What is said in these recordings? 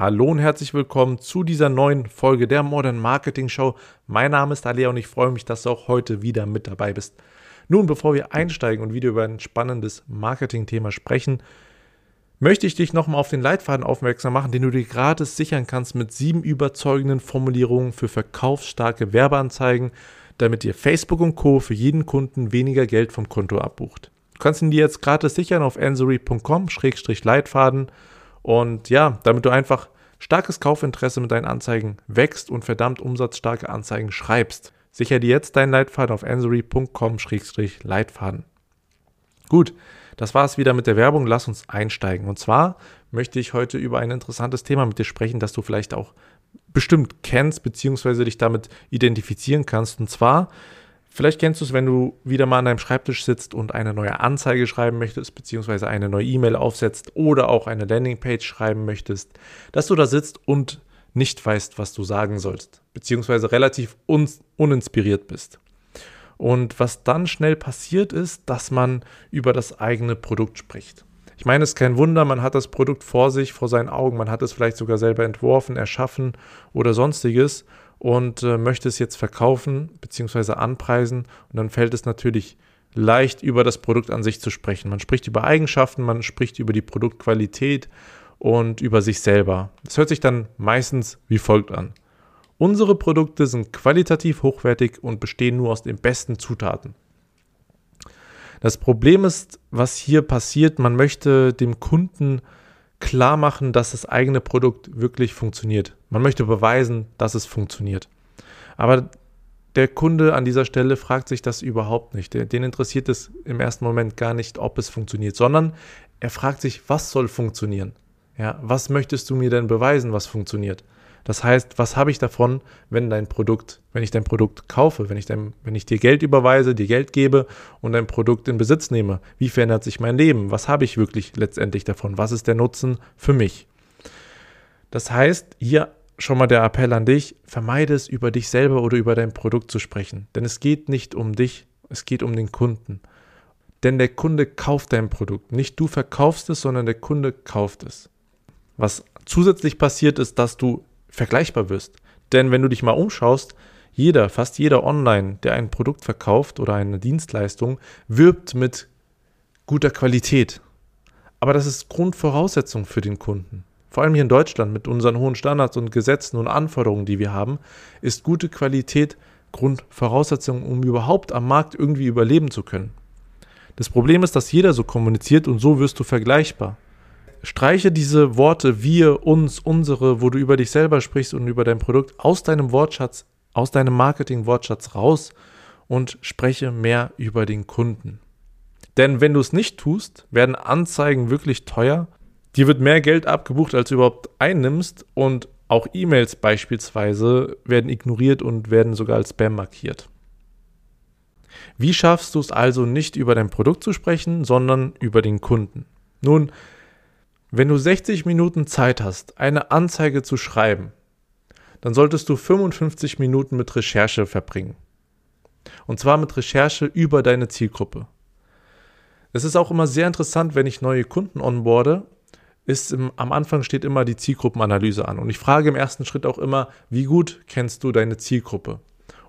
Hallo und herzlich willkommen zu dieser neuen Folge der Modern Marketing Show. Mein Name ist Alia und ich freue mich, dass du auch heute wieder mit dabei bist. Nun, bevor wir einsteigen und wieder über ein spannendes Marketing-Thema sprechen, möchte ich dich nochmal auf den Leitfaden aufmerksam machen, den du dir gratis sichern kannst mit sieben überzeugenden Formulierungen für verkaufsstarke Werbeanzeigen, damit dir Facebook und Co. für jeden Kunden weniger Geld vom Konto abbucht. Du kannst ihn dir jetzt gratis sichern auf ansory.com-leitfaden und ja, damit du einfach starkes Kaufinteresse mit deinen Anzeigen wächst und verdammt umsatzstarke Anzeigen schreibst. Sicher dir jetzt deinen Leitfaden auf ansory.com-leitfaden. Gut, das war es wieder mit der Werbung. Lass uns einsteigen. Und zwar möchte ich heute über ein interessantes Thema mit dir sprechen, das du vielleicht auch bestimmt kennst, beziehungsweise dich damit identifizieren kannst. Und zwar Vielleicht kennst du es, wenn du wieder mal an deinem Schreibtisch sitzt und eine neue Anzeige schreiben möchtest, beziehungsweise eine neue E-Mail aufsetzt oder auch eine Landingpage schreiben möchtest, dass du da sitzt und nicht weißt, was du sagen sollst, beziehungsweise relativ un uninspiriert bist. Und was dann schnell passiert ist, dass man über das eigene Produkt spricht. Ich meine, es ist kein Wunder, man hat das Produkt vor sich, vor seinen Augen, man hat es vielleicht sogar selber entworfen, erschaffen oder sonstiges und äh, möchte es jetzt verkaufen bzw. anpreisen. Und dann fällt es natürlich leicht über das Produkt an sich zu sprechen. Man spricht über Eigenschaften, man spricht über die Produktqualität und über sich selber. Das hört sich dann meistens wie folgt an. Unsere Produkte sind qualitativ hochwertig und bestehen nur aus den besten Zutaten. Das Problem ist, was hier passiert, man möchte dem Kunden klar machen, dass das eigene Produkt wirklich funktioniert. Man möchte beweisen, dass es funktioniert. Aber der Kunde an dieser Stelle fragt sich das überhaupt nicht. Den interessiert es im ersten Moment gar nicht, ob es funktioniert, sondern er fragt sich, was soll funktionieren? Ja, was möchtest du mir denn beweisen, was funktioniert? Das heißt, was habe ich davon, wenn dein Produkt, wenn ich dein Produkt kaufe, wenn ich, dein, wenn ich dir Geld überweise, dir Geld gebe und dein Produkt in Besitz nehme? Wie verändert sich mein Leben? Was habe ich wirklich letztendlich davon? Was ist der Nutzen für mich? Das heißt, hier schon mal der Appell an dich, vermeide es, über dich selber oder über dein Produkt zu sprechen. Denn es geht nicht um dich, es geht um den Kunden. Denn der Kunde kauft dein Produkt. Nicht du verkaufst es, sondern der Kunde kauft es. Was zusätzlich passiert ist, dass du vergleichbar wirst. Denn wenn du dich mal umschaust, jeder, fast jeder online, der ein Produkt verkauft oder eine Dienstleistung, wirbt mit guter Qualität. Aber das ist Grundvoraussetzung für den Kunden. Vor allem hier in Deutschland mit unseren hohen Standards und Gesetzen und Anforderungen, die wir haben, ist gute Qualität Grundvoraussetzung, um überhaupt am Markt irgendwie überleben zu können. Das Problem ist, dass jeder so kommuniziert und so wirst du vergleichbar. Streiche diese Worte wir, uns, unsere, wo du über dich selber sprichst und über dein Produkt aus deinem Wortschatz, aus deinem Marketing-Wortschatz raus und spreche mehr über den Kunden. Denn wenn du es nicht tust, werden Anzeigen wirklich teuer. Dir wird mehr Geld abgebucht, als du überhaupt einnimmst und auch E-Mails beispielsweise werden ignoriert und werden sogar als Spam markiert. Wie schaffst du es also nicht über dein Produkt zu sprechen, sondern über den Kunden? Nun, wenn du 60 Minuten Zeit hast, eine Anzeige zu schreiben, dann solltest du 55 Minuten mit Recherche verbringen. Und zwar mit Recherche über deine Zielgruppe. Es ist auch immer sehr interessant, wenn ich neue Kunden onboarde, ist im, am Anfang steht immer die Zielgruppenanalyse an. Und ich frage im ersten Schritt auch immer, wie gut kennst du deine Zielgruppe?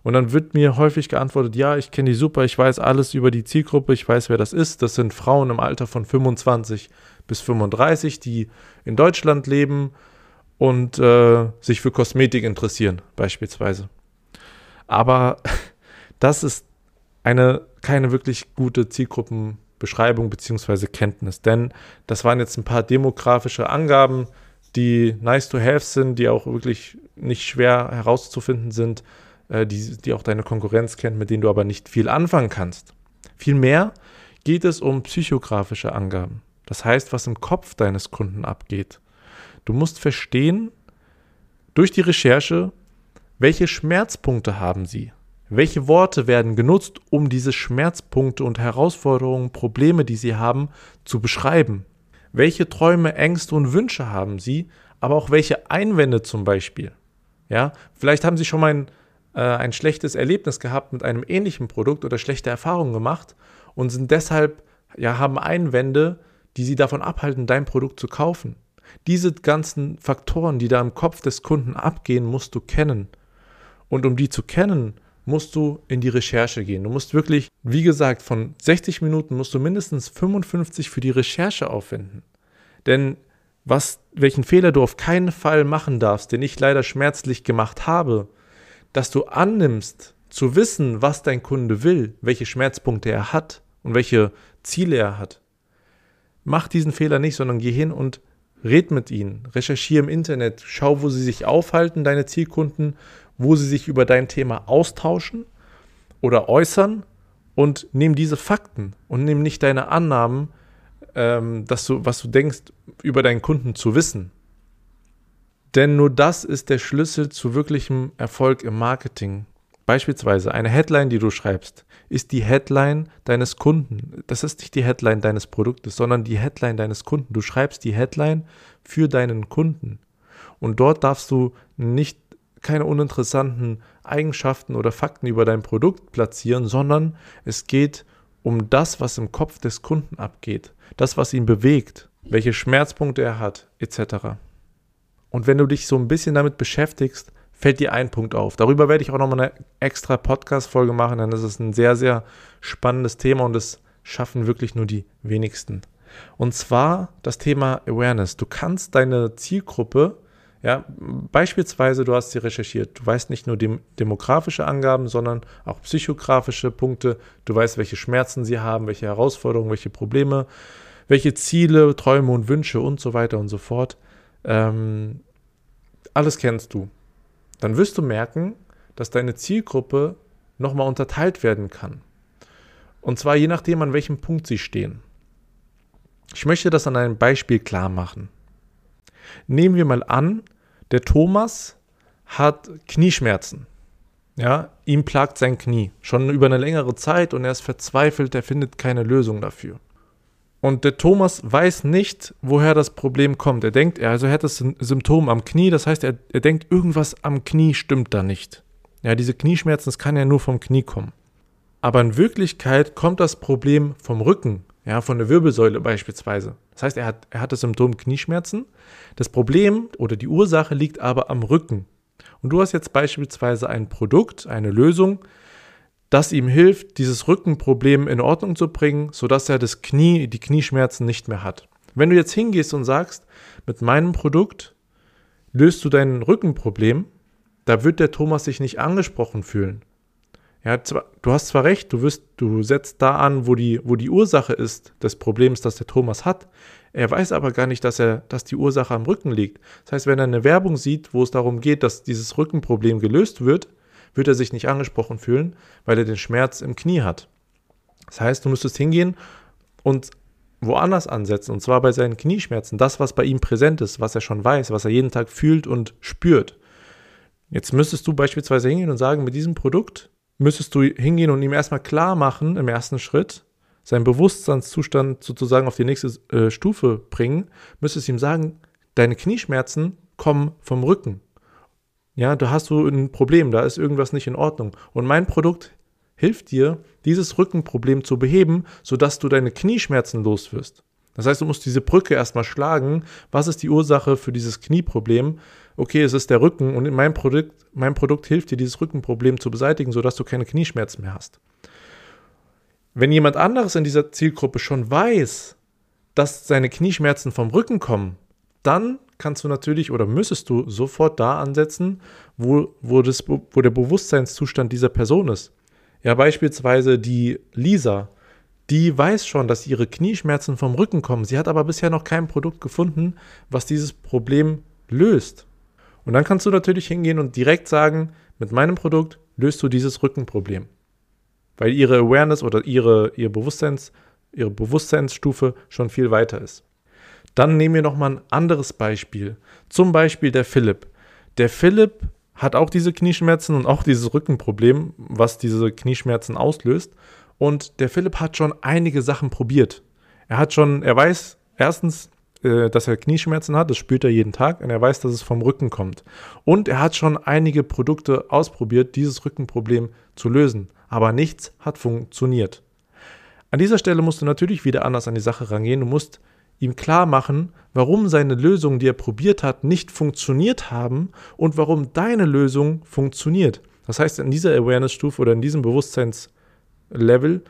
Und dann wird mir häufig geantwortet, ja, ich kenne die super, ich weiß alles über die Zielgruppe, ich weiß, wer das ist. Das sind Frauen im Alter von 25 bis 35, die in Deutschland leben und äh, sich für Kosmetik interessieren, beispielsweise. Aber das ist eine keine wirklich gute Zielgruppenbeschreibung bzw. Kenntnis, denn das waren jetzt ein paar demografische Angaben, die nice to have sind, die auch wirklich nicht schwer herauszufinden sind, äh, die, die auch deine Konkurrenz kennt, mit denen du aber nicht viel anfangen kannst. Vielmehr geht es um psychografische Angaben. Das heißt, was im Kopf deines Kunden abgeht. Du musst verstehen, durch die Recherche, welche Schmerzpunkte haben sie? Welche Worte werden genutzt, um diese Schmerzpunkte und Herausforderungen, Probleme, die sie haben, zu beschreiben? Welche Träume, Ängste und Wünsche haben sie, aber auch welche Einwände zum Beispiel? Ja, vielleicht haben sie schon mal ein, äh, ein schlechtes Erlebnis gehabt mit einem ähnlichen Produkt oder schlechte Erfahrungen gemacht und sind deshalb, ja, haben Einwände, die sie davon abhalten, dein Produkt zu kaufen. Diese ganzen Faktoren, die da im Kopf des Kunden abgehen, musst du kennen. Und um die zu kennen, musst du in die Recherche gehen. Du musst wirklich, wie gesagt, von 60 Minuten musst du mindestens 55 für die Recherche aufwenden. Denn was, welchen Fehler du auf keinen Fall machen darfst, den ich leider schmerzlich gemacht habe, dass du annimmst, zu wissen, was dein Kunde will, welche Schmerzpunkte er hat und welche Ziele er hat. Mach diesen Fehler nicht, sondern geh hin und red mit ihnen, recherchiere im Internet, schau, wo sie sich aufhalten, deine Zielkunden, wo sie sich über dein Thema austauschen oder äußern und nimm diese Fakten und nimm nicht deine Annahmen, ähm, dass du, was du denkst, über deinen Kunden zu wissen. Denn nur das ist der Schlüssel zu wirklichem Erfolg im Marketing. Beispielsweise eine Headline, die du schreibst, ist die Headline deines Kunden. Das ist nicht die Headline deines Produktes, sondern die Headline deines Kunden. Du schreibst die Headline für deinen Kunden. Und dort darfst du nicht keine uninteressanten Eigenschaften oder Fakten über dein Produkt platzieren, sondern es geht um das, was im Kopf des Kunden abgeht, das, was ihn bewegt, welche Schmerzpunkte er hat, etc. Und wenn du dich so ein bisschen damit beschäftigst, fällt dir ein Punkt auf. Darüber werde ich auch nochmal eine extra Podcast-Folge machen, denn das ist ein sehr, sehr spannendes Thema und es schaffen wirklich nur die wenigsten. Und zwar das Thema Awareness. Du kannst deine Zielgruppe, ja, beispielsweise, du hast sie recherchiert, du weißt nicht nur dem, demografische Angaben, sondern auch psychografische Punkte, du weißt, welche Schmerzen sie haben, welche Herausforderungen, welche Probleme, welche Ziele, Träume und Wünsche und so weiter und so fort. Ähm, alles kennst du dann wirst du merken, dass deine Zielgruppe nochmal unterteilt werden kann. Und zwar je nachdem, an welchem Punkt sie stehen. Ich möchte das an einem Beispiel klar machen. Nehmen wir mal an, der Thomas hat Knieschmerzen. Ja, ihm plagt sein Knie schon über eine längere Zeit und er ist verzweifelt, er findet keine Lösung dafür. Und der Thomas weiß nicht, woher das Problem kommt. Er denkt, also er hat das Symptom am Knie, das heißt, er, er denkt, irgendwas am Knie stimmt da nicht. Ja, diese Knieschmerzen, das kann ja nur vom Knie kommen. Aber in Wirklichkeit kommt das Problem vom Rücken, ja, von der Wirbelsäule beispielsweise. Das heißt, er hat, er hat das Symptom Knieschmerzen. Das Problem oder die Ursache liegt aber am Rücken. Und du hast jetzt beispielsweise ein Produkt, eine Lösung, das ihm hilft, dieses Rückenproblem in Ordnung zu bringen, sodass er das Knie, die Knieschmerzen nicht mehr hat. Wenn du jetzt hingehst und sagst, mit meinem Produkt löst du dein Rückenproblem, da wird der Thomas sich nicht angesprochen fühlen. Ja, du hast zwar recht, du, wirst, du setzt da an, wo die, wo die Ursache ist des Problems, das der Thomas hat. Er weiß aber gar nicht, dass, er, dass die Ursache am Rücken liegt. Das heißt, wenn er eine Werbung sieht, wo es darum geht, dass dieses Rückenproblem gelöst wird, wird er sich nicht angesprochen fühlen, weil er den Schmerz im Knie hat. Das heißt, du müsstest hingehen und woanders ansetzen, und zwar bei seinen Knieschmerzen, das, was bei ihm präsent ist, was er schon weiß, was er jeden Tag fühlt und spürt. Jetzt müsstest du beispielsweise hingehen und sagen, mit diesem Produkt müsstest du hingehen und ihm erstmal klar machen, im ersten Schritt, seinen Bewusstseinszustand sozusagen auf die nächste äh, Stufe bringen, müsstest ihm sagen, deine Knieschmerzen kommen vom Rücken. Ja, da hast du ein Problem, da ist irgendwas nicht in Ordnung. Und mein Produkt hilft dir, dieses Rückenproblem zu beheben, sodass du deine Knieschmerzen los wirst. Das heißt, du musst diese Brücke erstmal schlagen. Was ist die Ursache für dieses Knieproblem? Okay, es ist der Rücken und mein Produkt, mein Produkt hilft dir, dieses Rückenproblem zu beseitigen, sodass du keine Knieschmerzen mehr hast. Wenn jemand anderes in dieser Zielgruppe schon weiß, dass seine Knieschmerzen vom Rücken kommen, dann kannst du natürlich oder müsstest du sofort da ansetzen, wo, wo, das, wo der Bewusstseinszustand dieser Person ist. Ja, beispielsweise die Lisa, die weiß schon, dass ihre Knieschmerzen vom Rücken kommen. Sie hat aber bisher noch kein Produkt gefunden, was dieses Problem löst. Und dann kannst du natürlich hingehen und direkt sagen, mit meinem Produkt löst du dieses Rückenproblem. Weil ihre Awareness oder ihre, ihre, Bewusstseins, ihre Bewusstseinsstufe schon viel weiter ist. Dann nehmen wir nochmal ein anderes Beispiel. Zum Beispiel der Philipp. Der Philipp hat auch diese Knieschmerzen und auch dieses Rückenproblem, was diese Knieschmerzen auslöst. Und der Philipp hat schon einige Sachen probiert. Er hat schon, er weiß erstens, äh, dass er Knieschmerzen hat, das spürt er jeden Tag und er weiß, dass es vom Rücken kommt. Und er hat schon einige Produkte ausprobiert, dieses Rückenproblem zu lösen. Aber nichts hat funktioniert. An dieser Stelle musst du natürlich wieder anders an die Sache rangehen. Du musst ihm klar machen, warum seine Lösungen, die er probiert hat, nicht funktioniert haben und warum deine Lösung funktioniert. Das heißt, in dieser Awareness-Stufe oder in diesem Bewusstseinslevel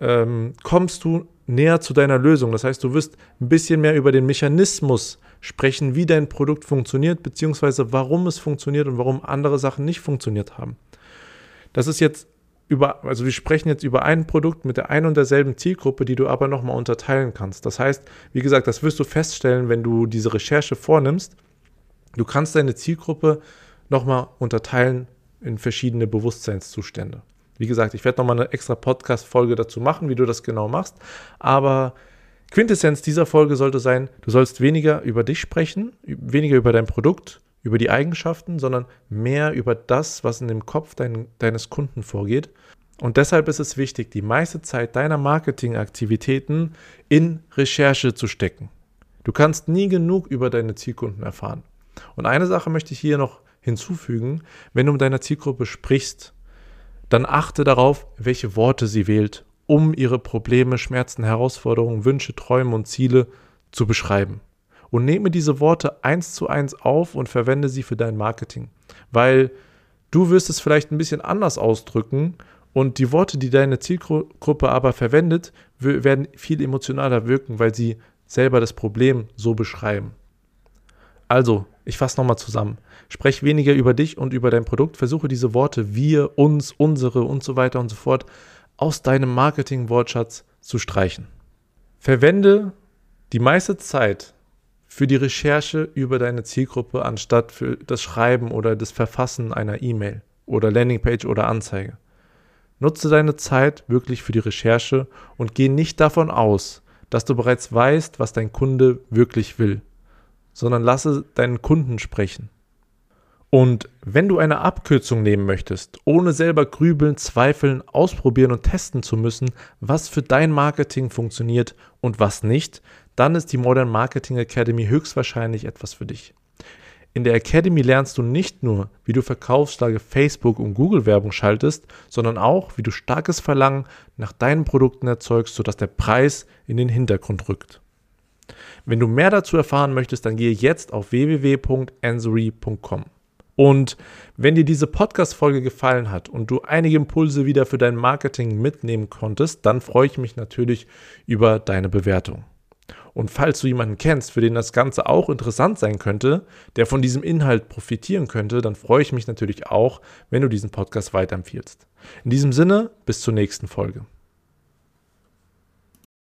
ähm, kommst du näher zu deiner Lösung. Das heißt, du wirst ein bisschen mehr über den Mechanismus sprechen, wie dein Produkt funktioniert, beziehungsweise warum es funktioniert und warum andere Sachen nicht funktioniert haben. Das ist jetzt über, also wir sprechen jetzt über ein Produkt mit der einen und derselben Zielgruppe, die du aber nochmal unterteilen kannst. Das heißt, wie gesagt, das wirst du feststellen, wenn du diese Recherche vornimmst. Du kannst deine Zielgruppe nochmal unterteilen in verschiedene Bewusstseinszustände. Wie gesagt, ich werde nochmal eine extra Podcast-Folge dazu machen, wie du das genau machst. Aber Quintessenz dieser Folge sollte sein, du sollst weniger über dich sprechen, weniger über dein Produkt, über die Eigenschaften, sondern mehr über das, was in dem Kopf dein, deines Kunden vorgeht. Und deshalb ist es wichtig, die meiste Zeit deiner Marketingaktivitäten in Recherche zu stecken. Du kannst nie genug über deine Zielkunden erfahren. Und eine Sache möchte ich hier noch hinzufügen, wenn du mit deiner Zielgruppe sprichst, dann achte darauf, welche Worte sie wählt, um ihre Probleme, Schmerzen, Herausforderungen, Wünsche, Träume und Ziele zu beschreiben. Und nehme diese Worte eins zu eins auf und verwende sie für dein Marketing. Weil du wirst es vielleicht ein bisschen anders ausdrücken und die Worte, die deine Zielgruppe aber verwendet, werden viel emotionaler wirken, weil sie selber das Problem so beschreiben. Also, ich fasse nochmal zusammen. Sprech weniger über dich und über dein Produkt. Versuche diese Worte wir, uns, unsere und so weiter und so fort aus deinem Marketing-Wortschatz zu streichen. Verwende die meiste Zeit für die Recherche über deine Zielgruppe anstatt für das Schreiben oder das Verfassen einer E-Mail oder Landingpage oder Anzeige. Nutze deine Zeit wirklich für die Recherche und geh nicht davon aus, dass du bereits weißt, was dein Kunde wirklich will sondern lasse deinen Kunden sprechen. Und wenn du eine Abkürzung nehmen möchtest, ohne selber grübeln, zweifeln, ausprobieren und testen zu müssen, was für dein Marketing funktioniert und was nicht, dann ist die Modern Marketing Academy höchstwahrscheinlich etwas für dich. In der Academy lernst du nicht nur, wie du verkaufsstarke Facebook- und Google-Werbung schaltest, sondern auch, wie du starkes Verlangen nach deinen Produkten erzeugst, sodass der Preis in den Hintergrund rückt. Wenn du mehr dazu erfahren möchtest, dann gehe jetzt auf www.ansory.com. Und wenn dir diese Podcast-Folge gefallen hat und du einige Impulse wieder für dein Marketing mitnehmen konntest, dann freue ich mich natürlich über deine Bewertung. Und falls du jemanden kennst, für den das Ganze auch interessant sein könnte, der von diesem Inhalt profitieren könnte, dann freue ich mich natürlich auch, wenn du diesen Podcast weiterempfiehlst. In diesem Sinne, bis zur nächsten Folge.